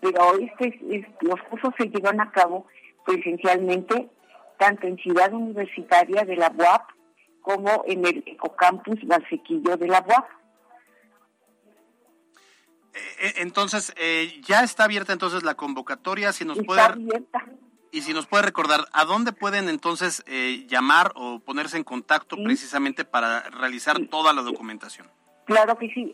Pero este, los cursos se llevan a cabo presencialmente tanto en Ciudad Universitaria de la UAP como en el Ecocampus Valsequillo de la UAP. Eh, eh, entonces, ya está abierta entonces la convocatoria, si nos está puede... abierta. Y si nos puede recordar, ¿a dónde pueden entonces eh, llamar o ponerse en contacto precisamente para realizar toda la documentación? Claro que sí,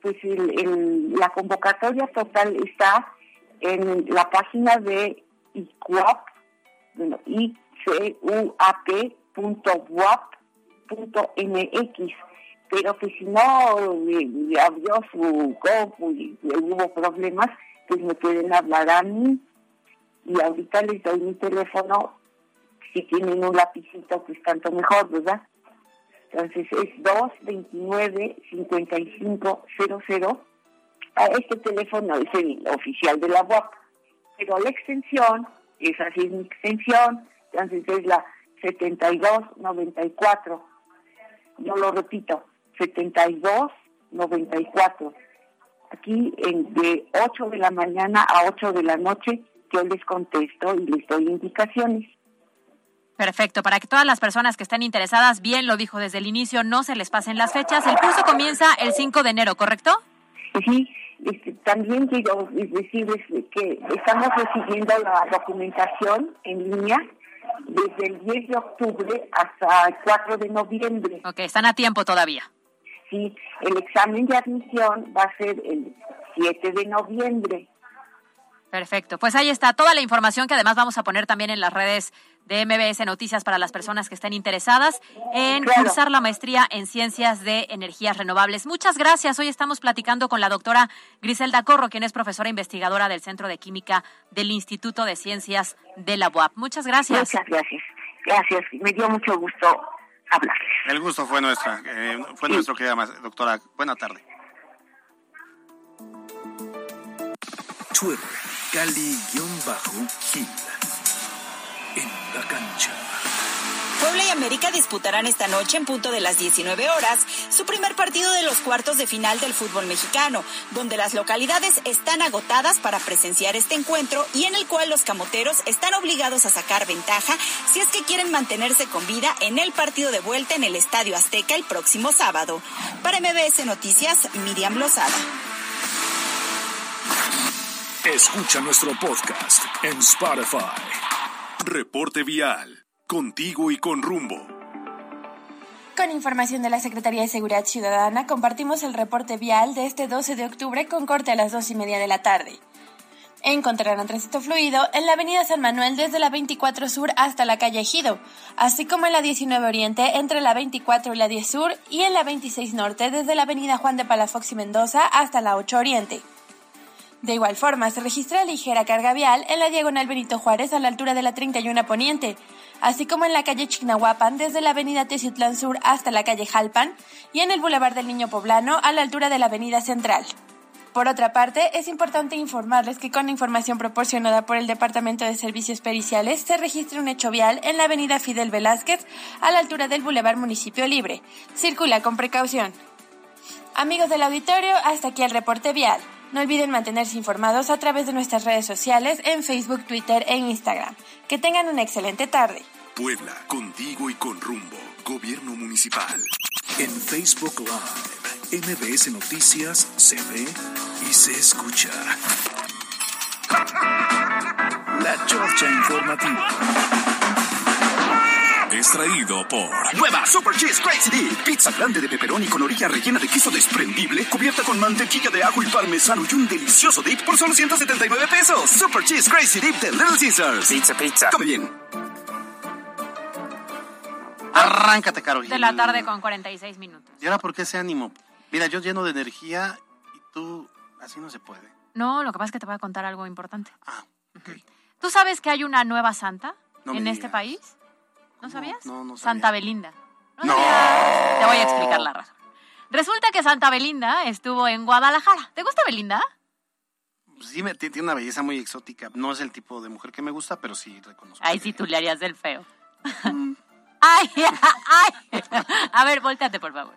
pues la convocatoria total está en la página de ICUAP, bueno, icuap.wap.mx, pero que si no eh, abrió su y hubo problemas, pues me pueden hablar a mí y ahorita les doy mi teléfono, si tienen un lapicito, pues tanto mejor, ¿verdad? Entonces es 229-5500. Ah, este teléfono es el oficial de la UAP, pero la extensión, esa sí es mi extensión, entonces es la 7294. Yo lo repito, 7294. Aquí en, de 8 de la mañana a 8 de la noche yo les contesto y les doy indicaciones. Perfecto, para que todas las personas que estén interesadas, bien lo dijo desde el inicio, no se les pasen las fechas. El curso comienza el 5 de enero, ¿correcto? Sí, este, también quiero decirles que estamos recibiendo la documentación en línea desde el 10 de octubre hasta el 4 de noviembre. Ok, están a tiempo todavía. Sí, el examen de admisión va a ser el 7 de noviembre. Perfecto. Pues ahí está toda la información que además vamos a poner también en las redes de MBS Noticias para las personas que estén interesadas en cursar la maestría en Ciencias de Energías Renovables. Muchas gracias. Hoy estamos platicando con la doctora Griselda Corro, quien es profesora investigadora del Centro de Química del Instituto de Ciencias de la UAP. Muchas gracias. Muchas gracias. Gracias. Me dio mucho gusto hablar. El gusto fue nuestra, eh, fue nuestro que llama, doctora. Buena tarde. Twitter, Cali-Gil. En la cancha. Puebla y América disputarán esta noche en punto de las 19 horas su primer partido de los cuartos de final del fútbol mexicano, donde las localidades están agotadas para presenciar este encuentro y en el cual los camoteros están obligados a sacar ventaja si es que quieren mantenerse con vida en el partido de vuelta en el Estadio Azteca el próximo sábado. Para MBS Noticias, Miriam Lozada. Escucha nuestro podcast en Spotify. Reporte Vial. Contigo y con rumbo. Con información de la Secretaría de Seguridad Ciudadana, compartimos el reporte vial de este 12 de octubre con corte a las dos y media de la tarde. Encontrarán tránsito fluido en la avenida San Manuel desde la 24 Sur hasta la calle Ejido, así como en la 19 Oriente entre la 24 y la 10 Sur y en la 26 Norte desde la avenida Juan de Palafox y Mendoza hasta la 8 Oriente. De igual forma, se registra ligera carga vial en la diagonal Benito Juárez a la altura de la 31 Poniente, así como en la calle Chignahuapan desde la avenida Teciutlán Sur hasta la calle Jalpan y en el Boulevard del Niño Poblano a la altura de la avenida Central. Por otra parte, es importante informarles que con información proporcionada por el Departamento de Servicios Periciales se registra un hecho vial en la avenida Fidel Velázquez a la altura del Boulevard Municipio Libre. Circula con precaución. Amigos del auditorio, hasta aquí el reporte vial. No olviden mantenerse informados a través de nuestras redes sociales en Facebook, Twitter e Instagram. Que tengan una excelente tarde. Puebla, contigo y con rumbo. Gobierno Municipal. En Facebook Live, MBS Noticias se ve y se escucha. La Chorcha Informativa. Extraído por Nueva Super Cheese Crazy Dip. Pizza grande de pepperoni con orilla rellena de queso desprendible, cubierta con mantequilla de ajo y parmesano y un delicioso dip por solo 179 pesos. Super Cheese Crazy Dip de Little Caesars. Pizza, pizza. Come bien. Arráncate, Carolina. De la tarde con 46 minutos. ¿Y ahora por qué ese ánimo? Mira, yo lleno de energía y tú, así no se puede. No, lo que pasa es que te voy a contar algo importante. Ah, ok. ¿Tú sabes que hay una nueva santa No en este digas. país? ¿No sabías? No, no sabía. Santa Belinda. ¡No! Te voy a explicar la razón. Resulta que Santa Belinda estuvo en Guadalajara. ¿Te gusta Belinda? Pues sí, me- tiene una belleza muy exótica. No es el tipo de mujer que me gusta, pero sí reconozco. Ay, sí, tú le harías del feo. Ay, ay. A ver, volteate, por favor.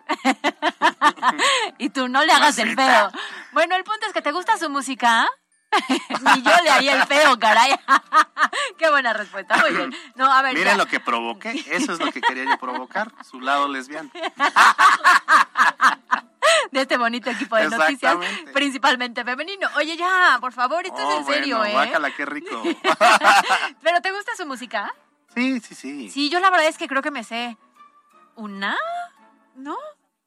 y tú no le hagas el feo. Bueno, el punto es que te gusta su música. Ni yo le haría el feo, caray. Qué buena respuesta. Muy bien. No, a ver. Miren ya. lo que provoqué. Eso es lo que quería yo provocar. Su lado lesbiano. de este bonito equipo de noticias, principalmente femenino. Oye, ya, por favor, esto es Oh, en serio, ¿eh? Qué rico. ¿Pero te gusta su música? Sí, sí, sí. Sí, yo la verdad es que creo que me sé una, ¿no?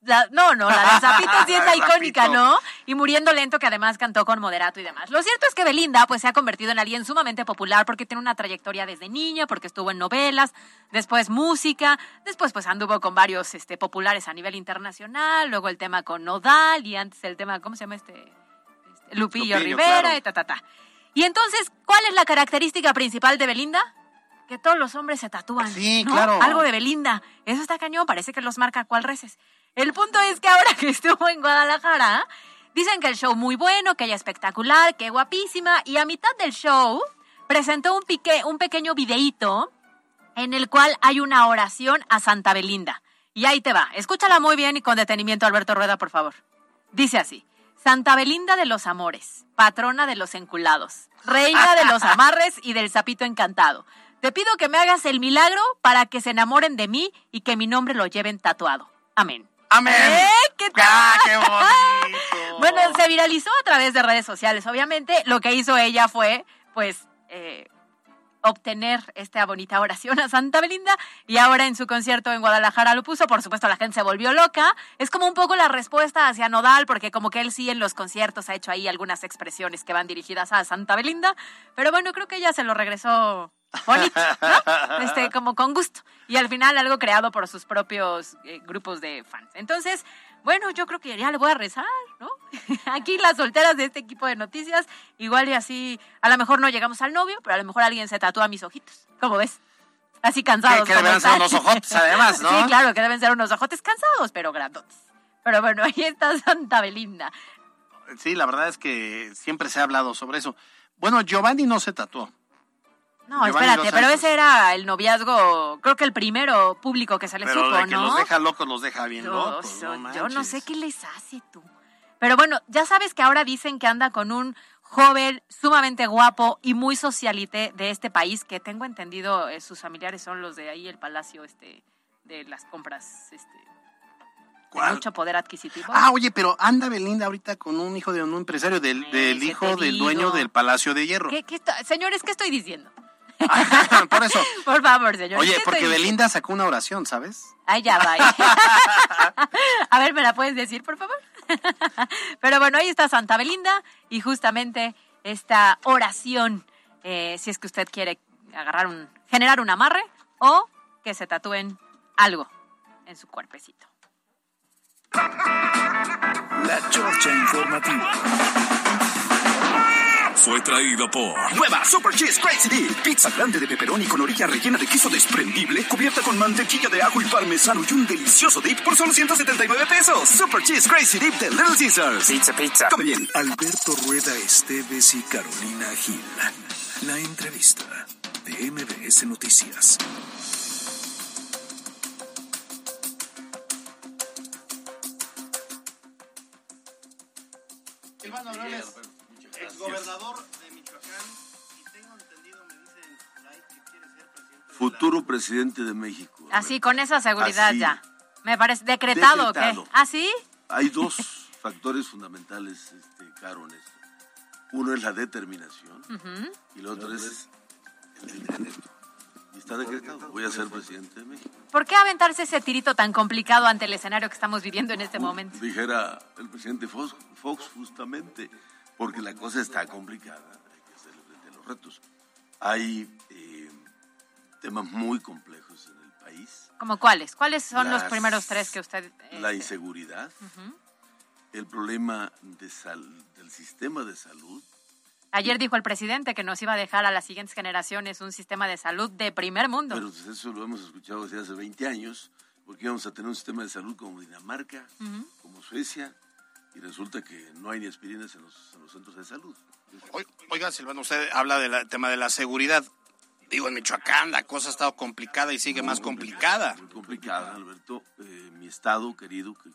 La- no, no, la de Zapito sí es La icónica. ¿no? Y Muriendo Lento, que además cantó con moderato y demás. Lo cierto es que Belinda, pues, se ha convertido en alguien sumamente popular porque tiene una trayectoria desde niña, porque estuvo en novelas, después música, después, pues, anduvo con varios este, populares a nivel internacional, luego el tema con Nodal y antes el tema, ¿cómo se llama este? Este, Lupillo, Lupillo, Rivera claro. y ta, ta, ta. Y entonces, ¿cuál es la característica principal de Belinda? Que todos los hombres se tatúan. Sí, ¿no? claro. Algo de Belinda. Eso está cañón, parece que los marca cual reces. El punto es que ahora que estuvo en Guadalajara, dicen que el show muy bueno, que ella espectacular, que guapísima, y a mitad del show presentó un, pique, un pequeño videíto en el cual hay una oración a Santa Belinda. Y ahí te va. Escúchala muy bien y con detenimiento, Alberto Rueda, por favor. Dice así. Santa Belinda de los amores, patrona de los enculados, reina de los amarres y del sapito encantado. Te pido que me hagas el milagro para que se enamoren de mí y que mi nombre lo lleven tatuado. Amén. ¡Amén! ¿Eh? ¿Qué tal? ¡Ah, qué bonito! Bueno, se viralizó a través de redes sociales, obviamente. Lo que hizo ella fue, pues, eh, obtener esta bonita oración a Santa Belinda y ahora en su concierto en Guadalajara lo puso, por supuesto la gente se volvió loca, es como un poco la respuesta hacia Nodal porque como que él sí en los conciertos ha hecho ahí algunas expresiones que van dirigidas a Santa Belinda, pero bueno, creo que ella se lo regresó bonito, ¿no? Este, como con gusto. Y al final algo creado por sus propios eh, grupos de fans. Entonces, bueno, yo creo que ya le voy a rezar, ¿no? Aquí las solteras de este equipo de noticias, igual y así, a lo mejor no llegamos al novio, pero a lo mejor alguien se tatúa mis ojitos. ¿Cómo ves? Así cansados. Que, que deben ser unos ojotes, además, ¿no? Sí, claro, que deben ser unos ojotes cansados, pero grandotes. Pero bueno, ahí está Santa Belinda. Sí, la verdad es que siempre se ha hablado sobre eso. Bueno, Giovanni no se tatuó. No, espérate, pero ese era el noviazgo, creo que el primero público que se le supo, ¿no? que los deja locos, los deja bien locos. yo no sé qué les hace tú. Pero bueno, ya sabes que ahora dicen que anda con un joven sumamente guapo y muy socialite de este país, que tengo entendido eh, sus familiares son los de ahí el palacio este de las compras este mucho poder adquisitivo. Ah, oye, pero anda Belinda ahorita con un hijo de un empresario del, del hijo del dueño del Palacio de Hierro. ¿Qué, qué señores, ¿qué estoy diciendo? Por eso. Por favor, señor. Oye, porque Belinda sacó una oración, ¿sabes? Ay, ya va. A ver, ¿me la puedes decir, por favor? Pero bueno, ahí está Santa Belinda y justamente esta oración, eh, si es que usted quiere agarrar un, generar un amarre o que se tatúen algo en su cuerpecito. La Chorcha Informativa fue traído por Nueva Super Cheese Crazy Dip. Pizza grande de pepperoni con orilla rellena de queso desprendible, cubierta con mantequilla de ajo y parmesano y un delicioso dip por solo 179 pesos. Super Cheese Crazy Dip de Little Caesars. Pizza, pizza. Come bien. Alberto Rueda Esteves y Carolina Gil. La entrevista de MBS Noticias. Exgobernador de Michoacán y tengo entendido, me dicen que quiere ser presidente. Futuro presidente de México. Así, con esa seguridad ya. Me parece decretado, Decretado. ¿qué? ¿Ah, sí? Hay dos factores fundamentales, este, Caro, en esto. Uno es la determinación Ujú. y el otro es el decreto. Y está decretado. Voy a ser presidente de México. ¿Por qué aventarse ese tirito tan complicado ante el escenario que estamos viviendo en este momento? Dijera el presidente Fox, Fox justamente, porque la cosa está complicada. Hay que hacerle frente a los retos. Hay eh, temas muy complejos en el país. ¿Como cuáles? ¿Cuáles son los primeros tres que usted... eh, La inseguridad, el problema de sal- del sistema de salud, Ayer dijo el presidente que nos iba a dejar a las siguientes generaciones un sistema de salud de primer mundo. pero pues eso lo hemos escuchado desde hace 20 años, porque íbamos a tener un sistema de salud como Dinamarca, como Suecia, y resulta que no hay ni aspirinas en los, en los centros de salud. Oi- Oiga, Silvano, usted habla del tema de la seguridad. Digo, en Michoacán la cosa ha estado complicada y sigue más complicada. Muy complicada, Alberto. Eh, mi estado querido, que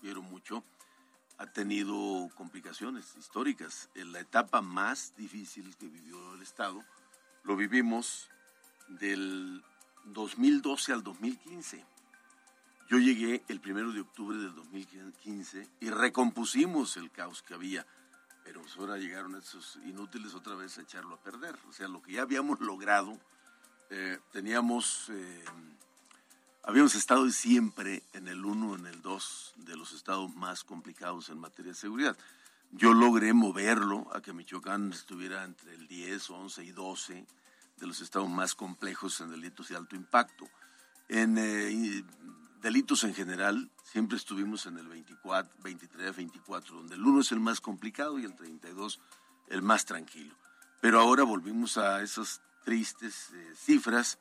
quiero mucho, ha tenido complicaciones históricas. En la etapa más difícil que vivió el estado, lo vivimos del 2012 al 2015. Yo llegué el primero de octubre del 2015 y recompusimos el caos que había. Pero pues ahora llegaron esos inútiles otra vez a echarlo a perder. O sea, lo que ya habíamos logrado, eh, teníamos, eh, habíamos estado siempre en el 1, en el 2 de los estados más complicados en materia de seguridad. Yo logré moverlo a que Michoacán estuviera entre el 10, 11 y 12 de los estados más complejos en delitos de alto impacto. En eh, delitos en general, siempre estuvimos en el 24, 23, 24, donde el 1 es el más complicado y el 32 el más tranquilo. Pero ahora volvimos a esas tristes eh, cifras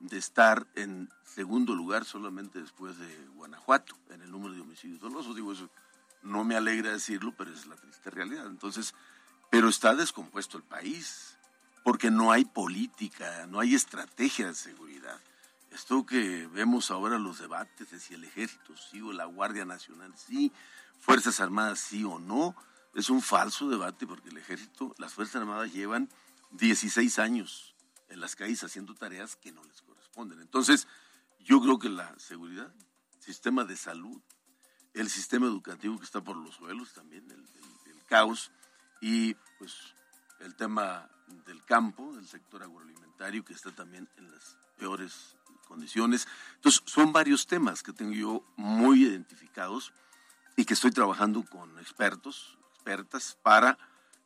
de estar en segundo lugar solamente después de Guanajuato en el número de homicidios dolosos. Digo, eso no me alegra decirlo, pero es la triste realidad. Entonces, pero está descompuesto el país, porque no hay política, no hay estrategia de seguridad. Esto que vemos ahora los debates de si el ejército sí o la Guardia Nacional sí, Fuerzas Armadas sí o no, es un falso debate porque el ejército, las Fuerzas Armadas llevan 16 años en las calles haciendo tareas que no les corresponden. Entonces, yo creo que la seguridad, sistema de salud, el sistema educativo que está por los suelos también, el, el- el caos, y pues el tema del campo, del sector agroalimentario, que está también en las peores condiciones. Entonces, son varios temas que tengo yo muy identificados y que estoy trabajando con expertos, expertas, para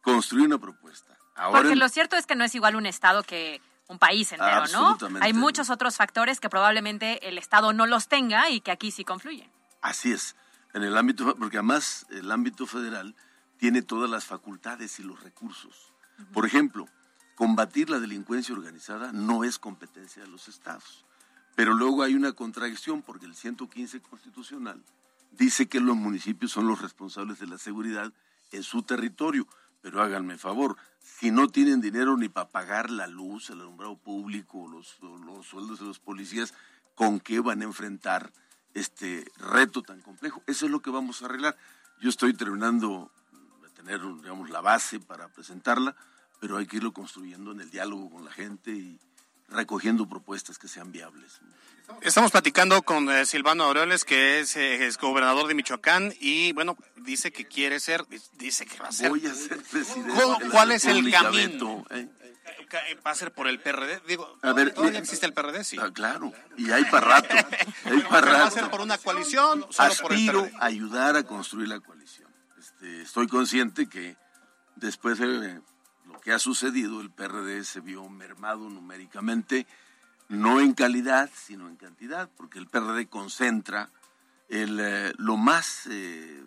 construir una propuesta. Ahora, Porque lo cierto es que no es igual un Estado que un país entero, ¿no? Hay muchos otros factores que probablemente el Estado no los tenga y que aquí sí confluyen. Así es, en el ámbito, porque además el ámbito federal tiene todas las facultades y los recursos. Por ejemplo, combatir la delincuencia organizada no es competencia de los estados, pero luego hay una contradicción porque el 115 constitucional dice que los municipios son los responsables de la seguridad en su territorio, pero háganme favor, si no tienen dinero ni para pagar la luz, el alumbrado público, los, sueldos de los policías, ¿con qué van a enfrentar este reto tan complejo? Eso es lo que vamos a arreglar. Yo estoy terminando de tener, digamos, la base para presentarla, pero hay que irlo construyendo en el diálogo con la gente y recogiendo propuestas que sean viables. Estamos platicando con eh, Silvano Aureoles, que es, eh, es gobernador de Michoacán, y bueno, dice que quiere ser, dice que va a ser. Voy a ser presidente. ¿Cuál- de la cuál es el camino? ¿eh? ¿Va a ser por el PRD? Digo, A ver, ¿todavía existe el PRD? Sí. Ah, claro, y hay para rato. Hay para ¿Va a ser por una coalición? Solo por el Aspiro PRD. a ayudar a construir la coalición. Este, estoy consciente que después de lo que ha sucedido, el PRD se vio mermado numéricamente, no en calidad, sino en cantidad, porque el PRD concentra el, eh, lo más eh,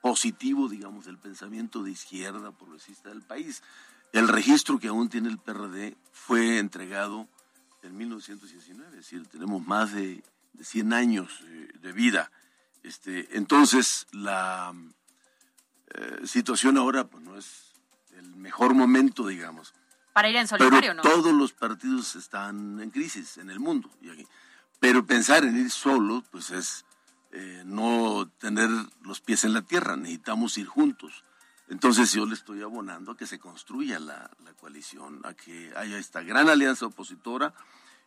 positivo, digamos, del pensamiento de izquierda progresista del país. El registro que aún tiene el PRD fue entregado en 1919, es decir, tenemos más de, de 100 años eh, de vida. Este, entonces, la situación ahora pues, no es el mejor momento, digamos. Para ir en Pero solitario, ¿no? todos los partidos están en crisis en el mundo. y aquí. Pero pensar en ir solo, pues es eh, no tener los pies en la tierra. Necesitamos ir juntos. Entonces yo le estoy abonando a que se construya la, la coalición, a que haya esta gran alianza opositora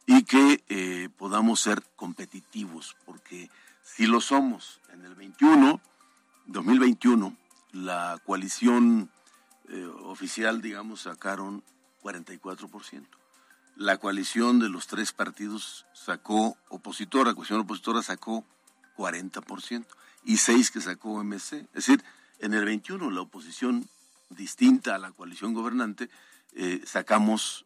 y que eh, podamos ser competitivos, porque si lo somos en el 21, 2021, la coalición eh, oficial, digamos, sacaron 44%. La coalición de los tres partidos sacó opositora, coalición opositora sacó 40% y seis que sacó MC. Es decir, en el 21 la oposición distinta a la coalición gobernante eh, sacamos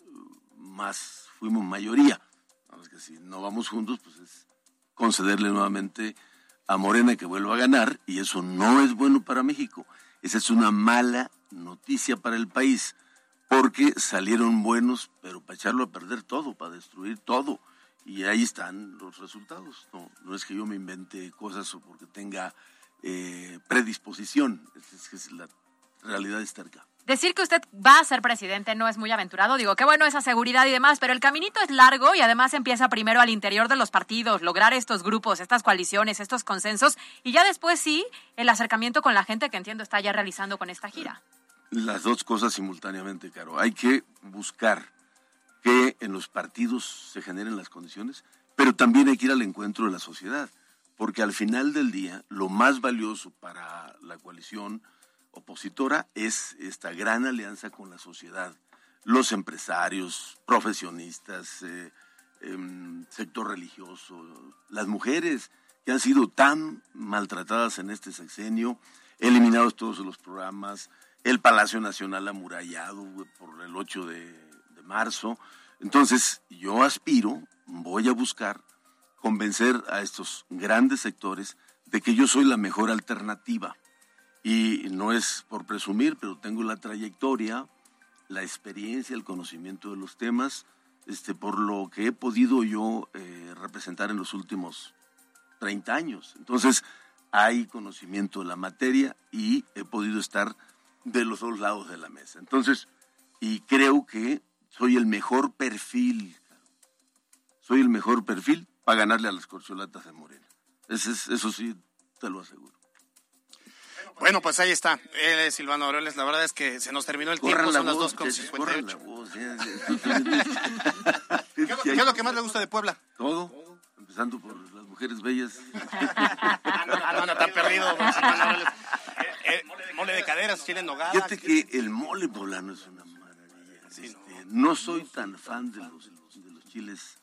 más, fuimos mayoría. Vamos que si no vamos juntos, pues es concederle nuevamente a Morena que vuelva a ganar y eso no es bueno para México. Esa es una mala noticia para el país porque salieron buenos, pero para echarlo a perder todo, para destruir todo. Y ahí están los resultados. No, no es que yo me invente cosas o porque tenga eh, predisposición, es, es que es la realidad está acá. Decir que usted va a ser presidente no es muy aventurado. Digo, qué bueno esa seguridad y demás, pero el caminito es largo y además empieza primero al interior de los partidos, lograr estos grupos, estas coaliciones, estos consensos y ya después sí el acercamiento con la gente que entiendo está ya realizando con esta gira. Las dos cosas simultáneamente, Caro. Hay que buscar que en los partidos se generen las condiciones, pero también hay que ir al encuentro de la sociedad, porque al final del día lo más valioso para la coalición opositora es esta gran alianza con la sociedad, los empresarios, profesionistas, eh, em, sector religioso, las mujeres que han sido tan maltratadas en este sexenio, eliminados todos los programas, el Palacio Nacional amurallado por el 8 de, de marzo. Entonces, yo aspiro, voy a buscar convencer a estos grandes sectores de que yo soy la mejor alternativa. Y no es por presumir, pero tengo la trayectoria, la experiencia, el conocimiento de los temas, este, por lo que he podido yo eh, representar en los últimos 30 años. Entonces, hay conocimiento de la materia y he podido estar de los dos lados de la mesa. Entonces, y creo que soy el mejor perfil, soy el mejor perfil para ganarle a las corcholatas de Morena. Ese es- eso sí, te lo aseguro. Bueno, pues ahí está. Él es Silvano Aureoles. La verdad es que se nos terminó el Corran tiempo. Son las voz, 2 con muchachos, corran la 58. voz, ya, ya. ¿Qué es lo- qué es lo que más le gusta de Puebla? Todo. Empezando por las mujeres bellas. ah, no, anda tan perdido. Eh, eh, mole de caderas, chile en nogada. Fíjate que el mole poblano es una maravilla. Este, no soy tan fan de los, de los chiles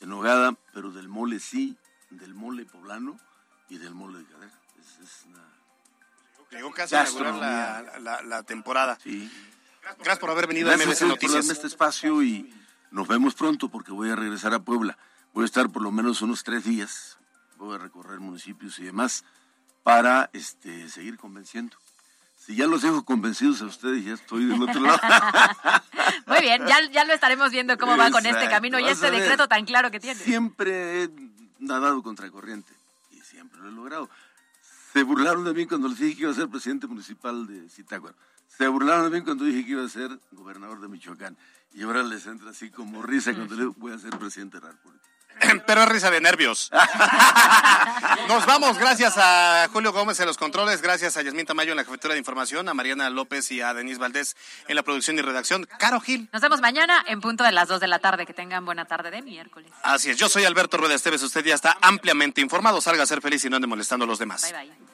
en nogada, pero del mole sí, del mole poblano y del mole de cadera. Es, es una Llegó casi a inaugurar la, la, la, temporada. Sí. Gracias por haber venido a MBC Noticias. Por este espacio y nos vemos pronto porque voy a regresar a Puebla. Voy a estar por lo menos unos tres días. Voy a recorrer municipios y demás para este, seguir convenciendo. Si ya los dejo convencidos a ustedes, ya estoy del otro lado. Muy bien, ya, ya lo estaremos viendo cómo va con este camino y este decreto tan claro que tiene. Siempre he nadado contra corriente y siempre lo he logrado. Se burlaron de mí cuando les dije que iba a ser presidente municipal de Zitácuaro. Se burlaron de mí cuando dije que iba a ser gobernador de Michoacán. Y ahora les entra así como risa cuando le voy a ser presidente de la República. Pero es risa de nervios. Nos vamos, gracias a Julio Gómez en los controles, gracias a Yasmín Tamayo en la jefatura de información, a Mariana López y a Denise Valdés en la producción y redacción. Caro Gil. Nos vemos mañana en punto de las 2 de la tarde. Que tengan buena tarde de miércoles. Así es, yo soy Alberto Rueda Esteves, usted ya está ampliamente informado. Salga a ser feliz y no ande molestando a los demás. Bye bye.